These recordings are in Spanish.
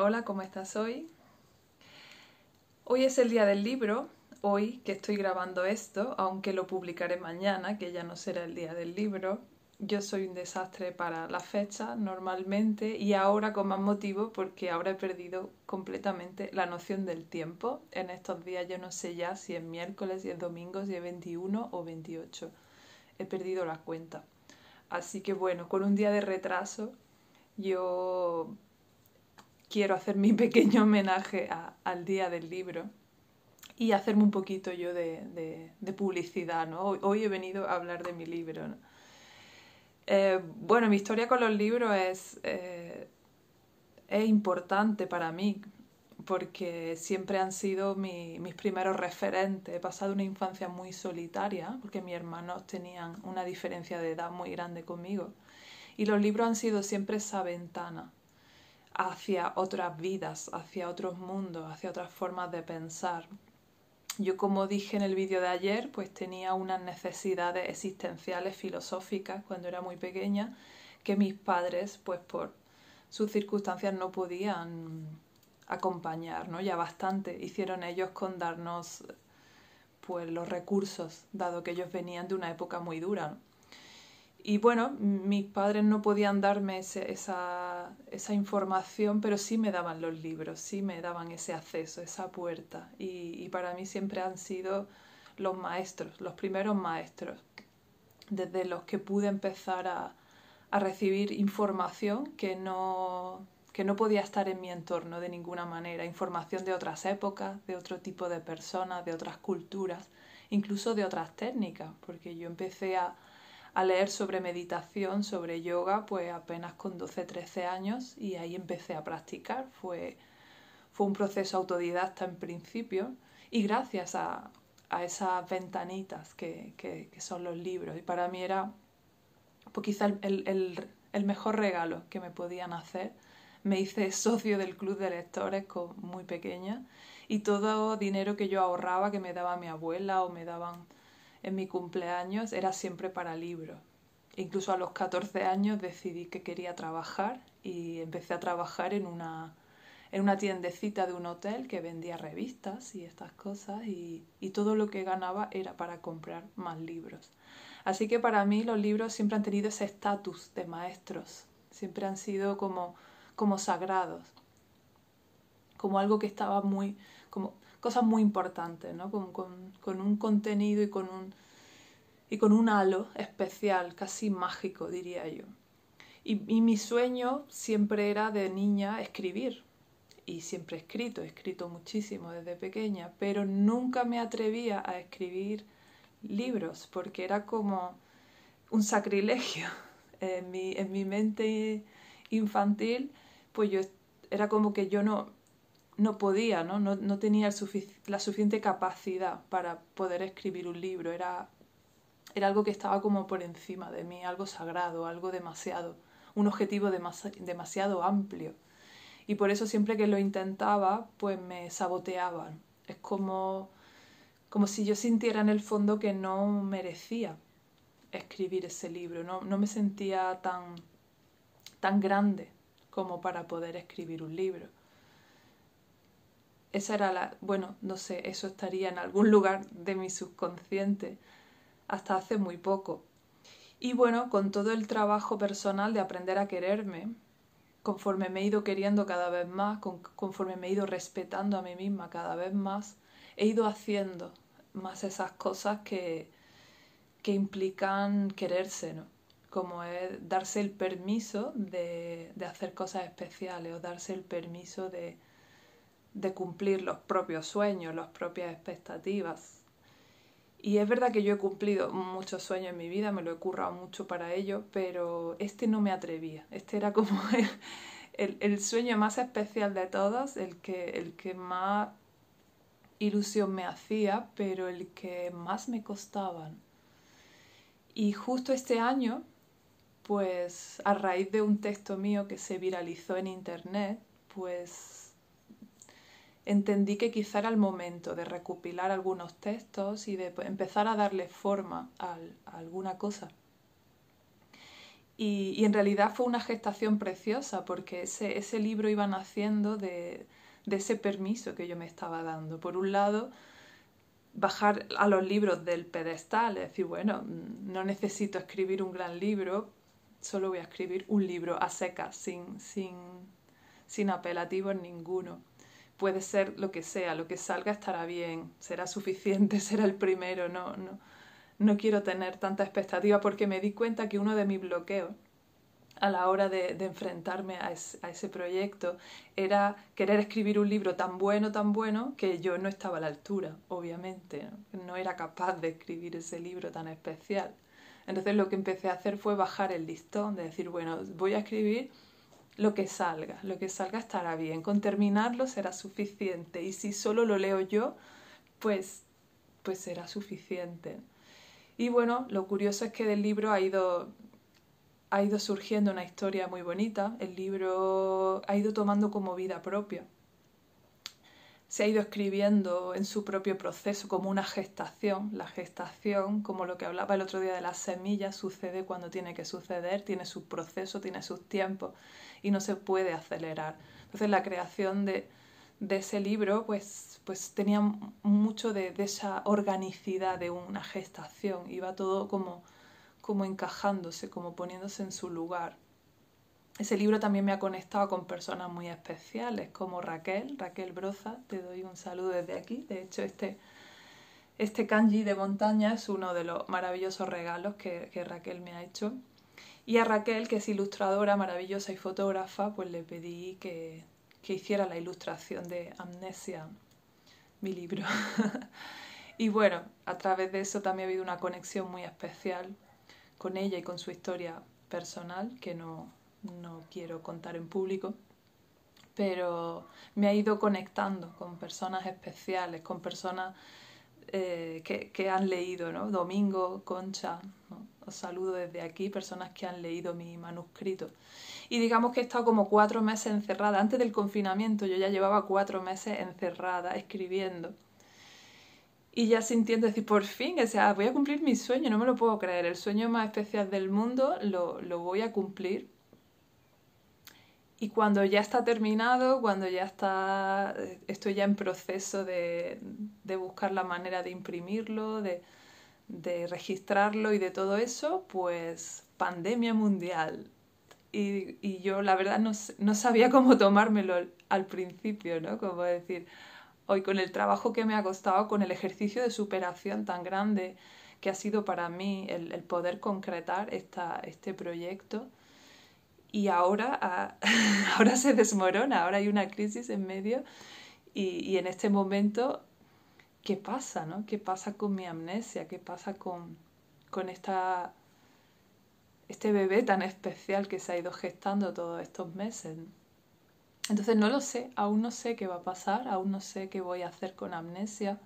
Hola, ¿cómo estás hoy? Hoy es el día del libro, hoy que estoy grabando esto, aunque lo publicaré mañana, que ya no será el día del libro. Yo soy un desastre para la fecha normalmente y ahora con más motivo porque ahora he perdido completamente la noción del tiempo. En estos días yo no sé ya si es miércoles, si es domingo, si es 21 o 28. He perdido la cuenta. Así que bueno, con un día de retraso yo quiero hacer mi pequeño homenaje al día del libro y hacerme un poquito yo de, publicidad. ¿no? Hoy, he venido a hablar de mi libro. Eh, bueno, mi historia con los libros es, eh, es importante para mí porque siempre han sido mis primeros referentes. He pasado una infancia muy solitaria porque mis hermanos tenían una diferencia de edad muy grande conmigo y los libros han sido siempre esa ventana hacia otras vidas, hacia otros mundos, hacia otras formas de pensar. Yo, como dije en el vídeo de ayer, pues tenía unas necesidades existenciales filosóficas cuando era muy pequeña que mis padres, pues por sus circunstancias no podían acompañar, ¿no? Ya bastante hicieron ellos con darnos pues los recursos, dado que ellos venían de una época muy dura. Y bueno, mis padres no podían darme esa, esa, información, pero sí me daban los libros, sí me daban ese acceso, esa puerta. Y, para mí siempre han sido los maestros, los primeros maestros, desde los que pude empezar a, a recibir información que no, que no podía estar en mi entorno de ninguna manera, información de otras épocas, de otro tipo de personas, de otras culturas, incluso de otras técnicas, porque yo empecé a a leer sobre meditación, sobre yoga, pues apenas con 12, 13 años y ahí empecé a practicar. Fue, fue un proceso autodidacta en principio y gracias a, a esas ventanitas que, que, son los libros. Y para mí era pues quizá el, el, el, mejor regalo que me podían hacer. Me hice socio del club de lectores muy pequeña y todo dinero que yo ahorraba, que me daba mi abuela o me daban en mi cumpleaños era siempre para libros. Incluso a los 14 años decidí que quería trabajar y empecé a trabajar en una, en una tiendecita de un hotel que vendía revistas y estas cosas y, y todo lo que ganaba era para comprar más libros. Así que para mí los libros siempre han tenido ese estatus de maestros, siempre han sido como, como sagrados, como algo que estaba muy, como cosas muy importantes, ¿no? con, con, con un contenido y con un, y con un halo especial, casi mágico, diría yo. Y, y, mi sueño siempre era de niña escribir. Y siempre he escrito, he escrito muchísimo desde pequeña, pero nunca me atrevía a escribir libros porque era como un sacrilegio. En mi, en mi mente infantil, pues yo era como que yo no, no podía, ¿no? no, no tenía la suficiente capacidad para poder escribir un libro. Era, era algo que estaba como por encima de mí, algo sagrado, algo demasiado, un objetivo demasiado amplio. Y por eso siempre que lo intentaba, pues me saboteaban. Es como, como si yo sintiera en el fondo que no merecía escribir ese libro, no, no me sentía tan, tan grande como para poder escribir un libro esa era la, bueno, no sé, eso estaría en algún lugar de mi subconsciente hasta hace muy poco. Y bueno, con todo el trabajo personal de aprender a quererme, conforme me he ido queriendo cada vez más, conforme me he ido respetando a mí misma cada vez más, he ido haciendo más esas cosas que, que implican quererse, ¿no? Como es darse el permiso de, de hacer cosas especiales o darse el permiso de, de cumplir los propios sueños, las propias expectativas. Y es verdad que yo he cumplido muchos sueños en mi vida, me lo he currado mucho para ello, pero este no me atrevía. Este era como el, el, sueño más especial de todos, el que, el que más ilusión me hacía, pero el que más me costaban. Y justo este año, pues a raíz de un texto mío que se viralizó en internet, pues entendí que quizá era el momento de recopilar algunos textos y de empezar a darle forma a, alguna cosa. Y, en realidad fue una gestación preciosa porque ese, ese libro iba naciendo de, de ese permiso que yo me estaba dando. Por un lado, bajar a los libros del pedestal, es decir, bueno, no necesito escribir un gran libro, solo voy a escribir un libro a secas, sin, sin, sin apelativos ninguno. Puede ser lo que sea, lo que salga estará bien, será suficiente, será el primero, no, no, no quiero tener tanta expectativa porque me di cuenta que uno de mis bloqueos a la hora de, enfrentarme a, ese proyecto era querer escribir un libro tan bueno, tan bueno, que yo no estaba a la altura, obviamente. No, era capaz de escribir ese libro tan especial. Entonces lo que empecé a hacer fue bajar el listón, de decir, bueno, voy a escribir lo que salga, lo que salga estará bien, con terminarlo será suficiente y si solo lo leo yo, pues, pues será suficiente. Y bueno, lo curioso es que del libro ha ido ha ido surgiendo una historia muy bonita, el libro ha ido tomando como vida propia. Se ha ido escribiendo en su propio proceso como una gestación. La gestación, como lo que hablaba el otro día de las semillas, sucede cuando tiene que suceder, tiene su proceso, tiene sus tiempos y no se puede acelerar. Entonces la creación de, ese libro pues, pues tenía mucho de, de esa organicidad de una gestación. Iba todo como como encajándose, como poniéndose en su lugar. Ese libro también me ha conectado con personas muy especiales, como Raquel, Raquel Broza, te doy un saludo desde aquí. De hecho, este, este kanji de montaña es uno de los maravillosos regalos que, que Raquel me ha hecho. Y a Raquel, que es ilustradora maravillosa y fotógrafa, pues le pedí que, que hiciera la ilustración de Amnesia, mi libro. y bueno, a través de eso también ha habido una conexión muy especial con ella y con su historia personal, que no, quiero contar en público, pero me ha ido conectando con personas especiales, con personas eh, que, han leído, ¿no? Domingo, Concha, os saludo desde aquí, personas que han leído mi manuscrito. Y digamos que he estado como cuatro meses encerrada. Antes del confinamiento yo ya llevaba cuatro meses encerrada escribiendo y ya sintiendo decir, por fin, o sea, voy a cumplir mi sueño, no me lo puedo creer, el sueño más especial del mundo lo voy a cumplir. Y cuando ya está terminado, cuando ya está, estoy ya en proceso de, de buscar la manera de imprimirlo, de, de, registrarlo y de todo eso, pues pandemia mundial. Y, y yo la verdad no, no, sabía cómo tomármelo al principio, ¿no? Como decir, hoy con el trabajo que me ha costado, con el ejercicio de superación tan grande que ha sido para mí el, poder concretar esta, este proyecto. Y ahora, ah, ahora se desmorona, ahora hay una crisis en medio y, y, en este momento, ¿qué pasa? No? ¿Qué pasa con mi amnesia? ¿Qué pasa con, con esta, este bebé tan especial que se ha ido gestando todos estos meses? Entonces no lo sé, aún no sé qué va a pasar, aún no sé qué voy a hacer con amnesia,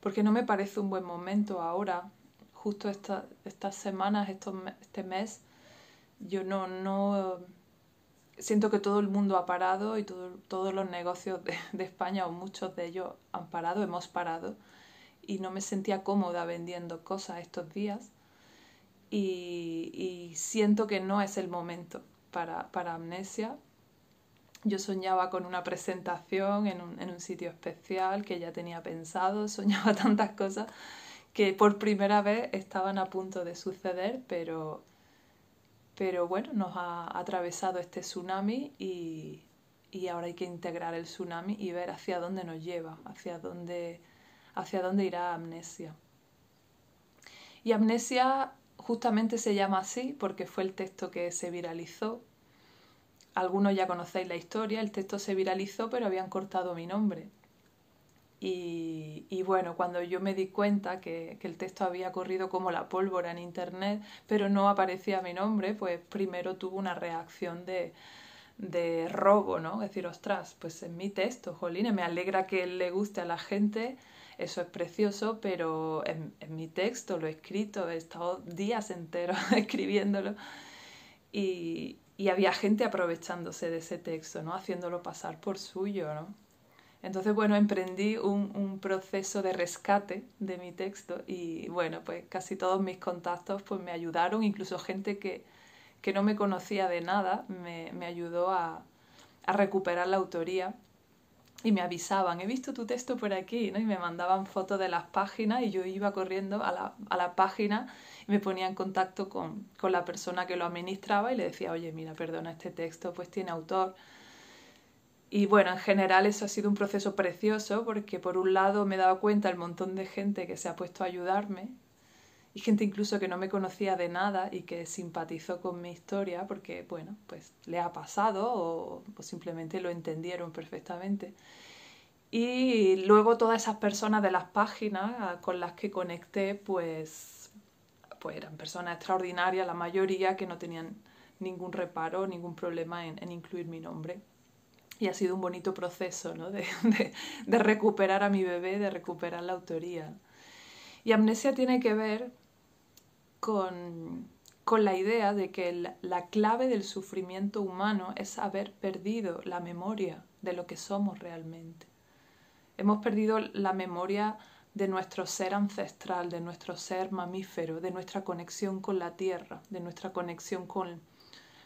porque no me parece un buen momento ahora, justo estas semanas, este mes, yo no, no siento que todo el mundo ha parado y todos los negocios de, España o muchos de ellos han parado, hemos parado y no me sentía cómoda vendiendo cosas estos días. Y, y siento que no es el momento para, para amnesia. Yo soñaba con una presentación en un, en un sitio especial que ya tenía pensado, soñaba tantas cosas que por primera vez estaban a punto de suceder, pero, pero bueno, nos ha atravesado este tsunami y, y, ahora hay que integrar el tsunami y ver hacia dónde nos lleva, hacia dónde, hacia dónde irá Amnesia. Y Amnesia justamente se llama así porque fue el texto que se viralizó algunos ya conocéis la historia, el texto se viralizó, pero habían cortado mi nombre. Y, bueno, cuando yo me di cuenta que, el texto había corrido como la pólvora en internet, pero no aparecía mi nombre, pues primero tuvo una reacción de, de robo, ¿no? Es decir, ostras, pues en mi texto, jolines, me alegra que le guste a la gente, eso es precioso, pero en, en mi texto lo he escrito, he estado días enteros escribiéndolo y, y había gente aprovechándose de ese texto, ¿no? Haciéndolo pasar por suyo, ¿no? Entonces, bueno, emprendí un, un, proceso de rescate de mi texto y, bueno, pues casi todos mis contactos pues me ayudaron, incluso gente que, que no me conocía de nada, me, ayudó a, recuperar la autoría y me avisaban, he visto tu texto por aquí, ¿no? Y me mandaban fotos de las páginas y yo iba corriendo a la, a la página y me ponía en contacto con, con, la persona que lo administraba y le decía, oye, mira, perdona, este texto pues tiene autor. Y bueno, en general eso ha sido un proceso precioso porque por un lado me he dado cuenta el montón de gente que se ha puesto a ayudarme y gente incluso que no me conocía de nada y que simpatizó con mi historia porque, bueno, pues le ha pasado o, simplemente lo entendieron perfectamente. Y luego todas esas personas de las páginas con las que conecté, pues, pues eran personas extraordinarias, la mayoría que no tenían ningún reparo, ningún problema en, incluir mi nombre. Y ha sido un bonito proceso ¿no? de, recuperar a mi bebé, de recuperar la autoría. Y amnesia tiene que ver con, la idea de que la clave del sufrimiento humano es haber perdido la memoria de lo que somos realmente. Hemos perdido la memoria de nuestro ser ancestral, de nuestro ser mamífero, de nuestra conexión con la tierra, de nuestra conexión con,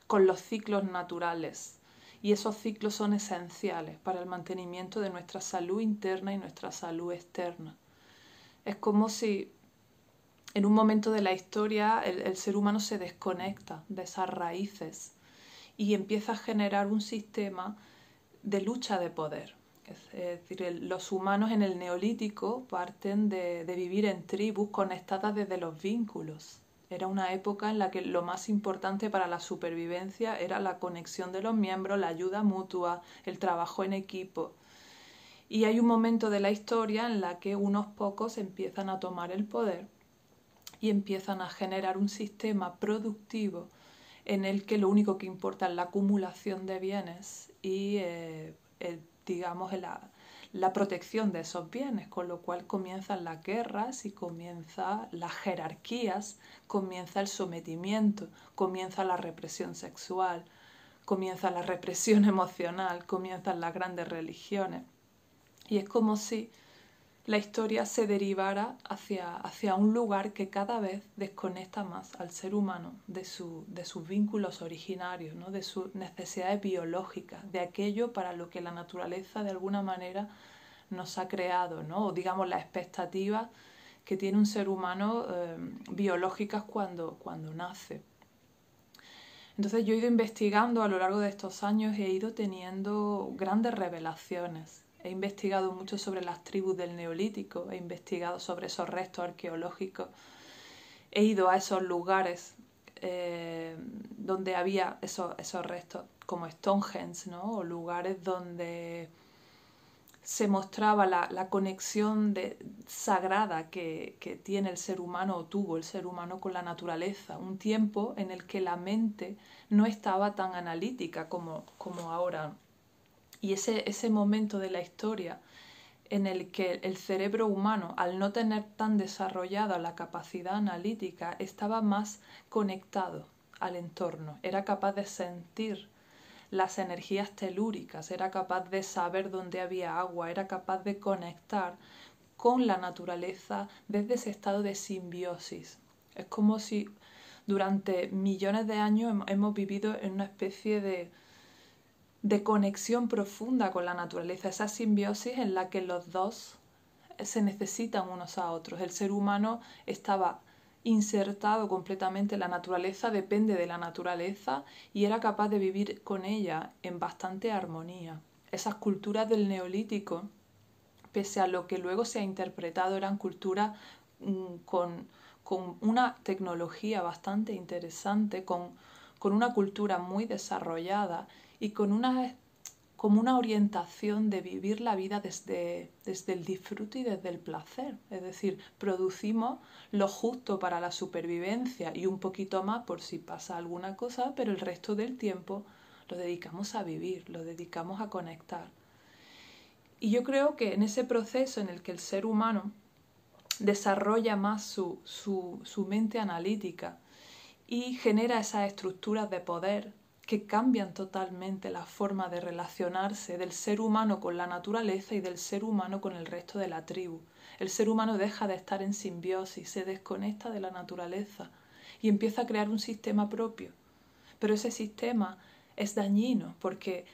con los ciclos naturales. Y esos ciclos son esenciales para el mantenimiento de nuestra salud interna y nuestra salud externa. Es como si en un momento de la historia el, ser humano se desconecta de esas raíces y empieza a generar un sistema de lucha de poder. Es decir, los humanos en el neolítico parten de, de vivir en tribus conectadas desde los vínculos. Era una época en la que lo más importante para la supervivencia era la conexión de los miembros, la ayuda mutua, el trabajo en equipo. Y hay un momento de la historia en la que unos pocos empiezan a tomar el poder y empiezan a generar un sistema productivo en el que lo único que importa es la acumulación de bienes y, eh, digamos, la, la protección de esos bienes, con lo cual comienzan las guerras y comienzan las jerarquías, comienza el sometimiento, comienza la represión sexual, comienza la represión emocional, comienzan las grandes religiones. Y es como si la historia se derivara hacia, hacia un lugar que cada vez desconecta más al ser humano de, su, de sus vínculos originarios, ¿no? de sus necesidades biológicas, de aquello para lo que la naturaleza de alguna manera nos ha creado, ¿no? o digamos las expectativas que tiene un ser humano eh, biológicas cuando, cuando nace. Entonces yo he ido investigando a lo largo de estos años y he ido teniendo grandes revelaciones He investigado mucho sobre las tribus del Neolítico, he investigado sobre esos restos arqueológicos, he ido a esos lugares eh, donde había esos, esos, restos, como Stonehenge, ¿no? o lugares donde se mostraba la, conexión de, sagrada que, que, tiene el ser humano o tuvo el ser humano con la naturaleza, un tiempo en el que la mente no estaba tan analítica como, como ahora y ese, ese momento de la historia en el que el cerebro humano, al no tener tan desarrollada la capacidad analítica, estaba más conectado al entorno, era capaz de sentir las energías telúricas, era capaz de saber dónde había agua, era capaz de conectar con la naturaleza desde ese estado de simbiosis. Es como si durante millones de años hemos vivido en una especie de de conexión profunda con la naturaleza, esa simbiosis en la que los dos se necesitan unos a otros. El ser humano estaba insertado completamente en la naturaleza, depende de la naturaleza y era capaz de vivir con ella en bastante armonía. Esas culturas del neolítico, pese a lo que luego se ha interpretado, eran culturas mm, con, con, una tecnología bastante interesante, con, con una cultura muy desarrollada y con una, como una orientación de vivir la vida desde, desde el disfrute y desde el placer. Es decir, producimos lo justo para la supervivencia y un poquito más por si pasa alguna cosa, pero el resto del tiempo lo dedicamos a vivir, lo dedicamos a conectar. Y yo creo que en ese proceso en el que el ser humano desarrolla más su, su, su mente analítica y genera esas estructuras de poder que cambian totalmente la forma de relacionarse del ser humano con la naturaleza y del ser humano con el resto de la tribu. El ser humano deja de estar en simbiosis, se desconecta de la naturaleza y empieza a crear un sistema propio. pero ese sistema es dañino porque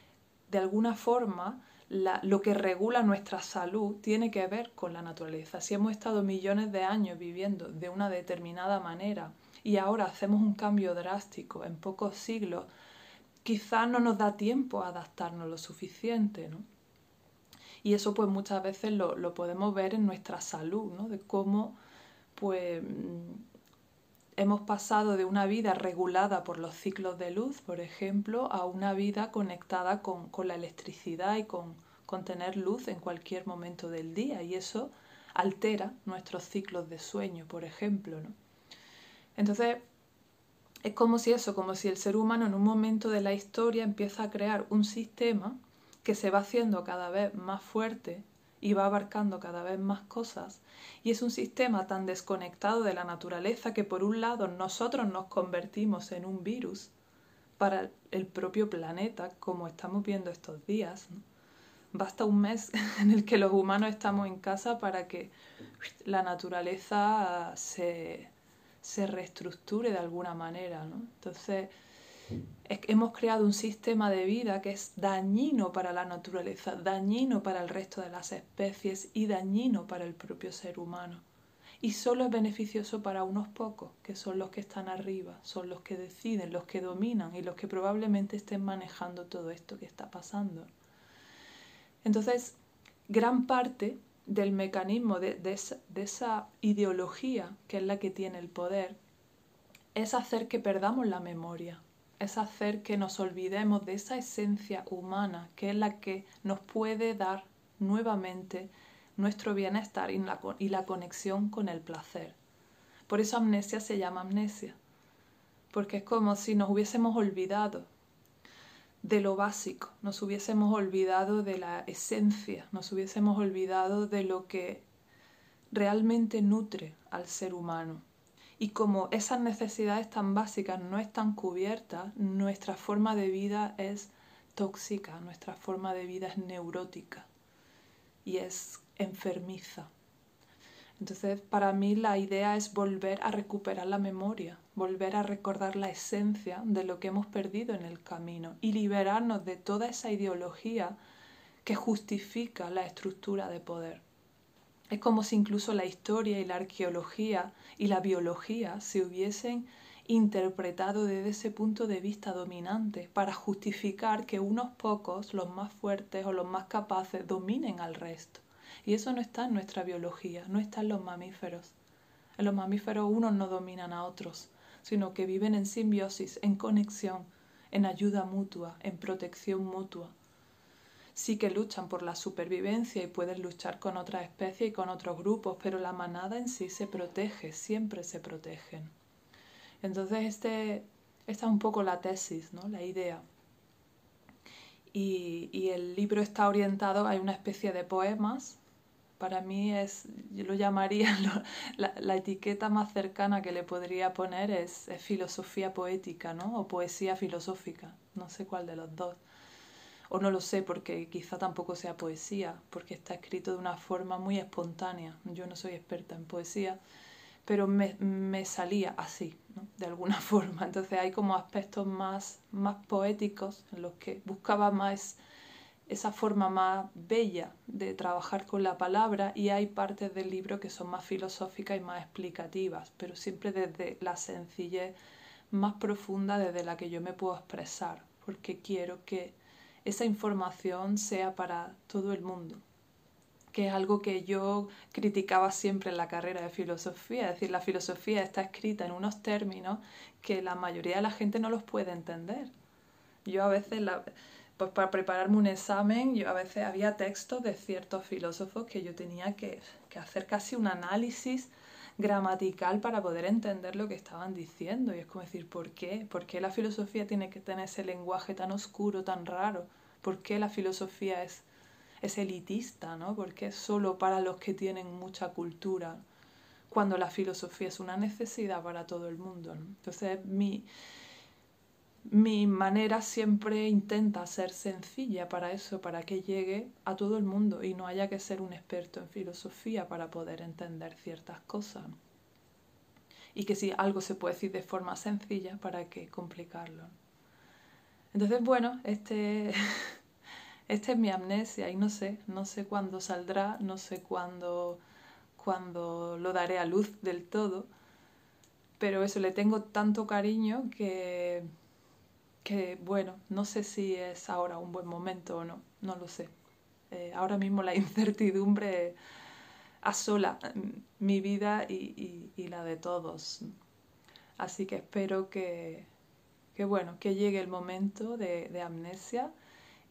de alguna forma lo que regula nuestra salud tiene que ver con la naturaleza. Si hemos estado millones de años viviendo de una determinada manera y ahora hacemos un cambio drástico en pocos siglos, quizás no nos da tiempo a adaptarnos lo suficiente, ¿no? Y eso pues muchas veces lo, podemos ver en nuestra salud, ¿no? De cómo pues mm, hemos pasado de una vida regulada por los ciclos de luz, por ejemplo, a una vida conectada con, la electricidad y con, con, tener luz en cualquier momento del día. Y eso altera nuestros ciclos de sueño, por ejemplo. ¿no? Entonces, es como si eso, como si el ser humano en un momento de la historia empieza a crear un sistema que se va haciendo cada vez más fuerte y va abarcando cada vez más cosas. Y es un sistema tan desconectado de la naturaleza que por un lado nosotros nos convertimos en un virus para el propio planeta, como estamos viendo estos días. Basta un mes en el que los humanos estamos en casa para que la naturaleza se, se reestructure de alguna manera. ¿no? Entonces, hemos creado un sistema de vida que es dañino para la naturaleza, dañino para el resto de las especies y dañino para el propio ser humano. Y solo es beneficioso para unos pocos, que son los que están arriba, son los que deciden, los que dominan y los que probablemente estén manejando todo esto que está pasando. Entonces, gran parte del mecanismo de, esa, ideología que es la que tiene el poder es hacer que perdamos la memoria, es hacer que nos olvidemos de esa esencia humana que es la que nos puede dar nuevamente nuestro bienestar y la, y la, conexión con el placer. Por eso amnesia se llama amnesia, porque es como si nos hubiésemos olvidado de lo básico, nos hubiésemos olvidado de la esencia, nos hubiésemos olvidado de lo que realmente nutre al ser humano. Y como esas necesidades tan básicas no están cubiertas, nuestra forma de vida es tóxica, nuestra forma de vida es neurótica y es enfermiza. Entonces, para mí la idea es volver a recuperar la memoria, volver a recordar la esencia de lo que hemos perdido en el camino y liberarnos de toda esa ideología que justifica la estructura de poder. Es como si incluso la historia y la arqueología y la biología se hubiesen interpretado desde ese punto de vista dominante para justificar que unos pocos, los más fuertes o los más capaces, dominen al resto. Y eso no está en nuestra biología, no está en los mamíferos. En los mamíferos unos no dominan a otros, sino que viven en simbiosis, en conexión, en ayuda mutua, en protección mutua. Sí que luchan por la supervivencia y pueden luchar con otras especies y con otros grupos, pero la manada en sí se protege, siempre se protegen. Entonces este, esta es un poco la tesis, ¿no? la idea. Y, y el libro está orientado, hay una especie de poemas para mí es, yo lo llamaría, la, etiqueta más cercana que le podría poner es, filosofía poética, ¿no? O poesía filosófica, no sé cuál de los dos. O no lo sé porque quizá tampoco sea poesía, porque está escrito de una forma muy espontánea. Yo no soy experta en poesía, pero me, me salía así, de alguna forma. Entonces hay como aspectos más, más poéticos en los que buscaba más esa forma más bella de trabajar con la palabra y hay partes del libro que son más filosóficas y más explicativas, pero siempre desde la sencillez más profunda desde la que yo me puedo expresar, porque quiero que esa información sea para todo el mundo, que es algo que yo criticaba siempre en la carrera de filosofía, es decir, la filosofía está escrita en unos términos que la mayoría de la gente no los puede entender. Yo a veces la, pues para prepararme un examen yo a veces había textos de ciertos filósofos que yo tenía que, hacer casi un análisis gramatical para poder entender lo que estaban diciendo. Y es como decir, ¿por qué? ¿Por qué la filosofía tiene que tener ese lenguaje tan oscuro, tan raro? ¿Por qué la filosofía es, es elitista? ¿no? ¿Por qué es solo para los que tienen mucha cultura? Cuando la filosofía es una necesidad para todo el mundo. Entonces, mi, mi manera siempre intenta ser sencilla para eso, para que llegue a todo el mundo y no haya que ser un experto en filosofía para poder entender ciertas cosas. Y que si algo se puede decir de forma sencilla, ¿para qué complicarlo? Entonces, bueno, este, este es mi amnesia y no sé, no sé cuándo saldrá, no sé cuándo, cuándo lo daré a luz del todo, pero eso, le tengo tanto cariño que, que, bueno, no sé si es ahora un buen momento o no, no lo sé. Eh, ahora mismo la incertidumbre asola mi vida y, la de todos. Así que espero que, bueno, que llegue el momento de, de, amnesia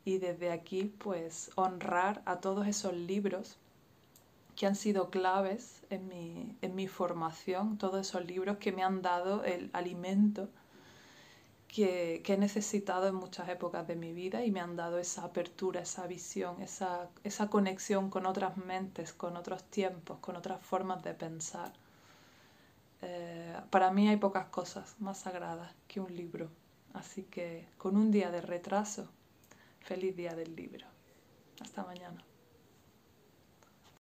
y desde aquí pues honrar a todos esos libros que han sido claves en mi, en mi formación, todos esos libros que me han dado el alimento que, he necesitado en muchas épocas de mi vida y me han dado esa apertura, esa visión, esa, esa conexión con otras mentes, con otros tiempos, con otras formas de pensar. Eh, para mí hay pocas cosas más sagradas que un libro, así que con un día de retraso, feliz día del libro. Hasta mañana.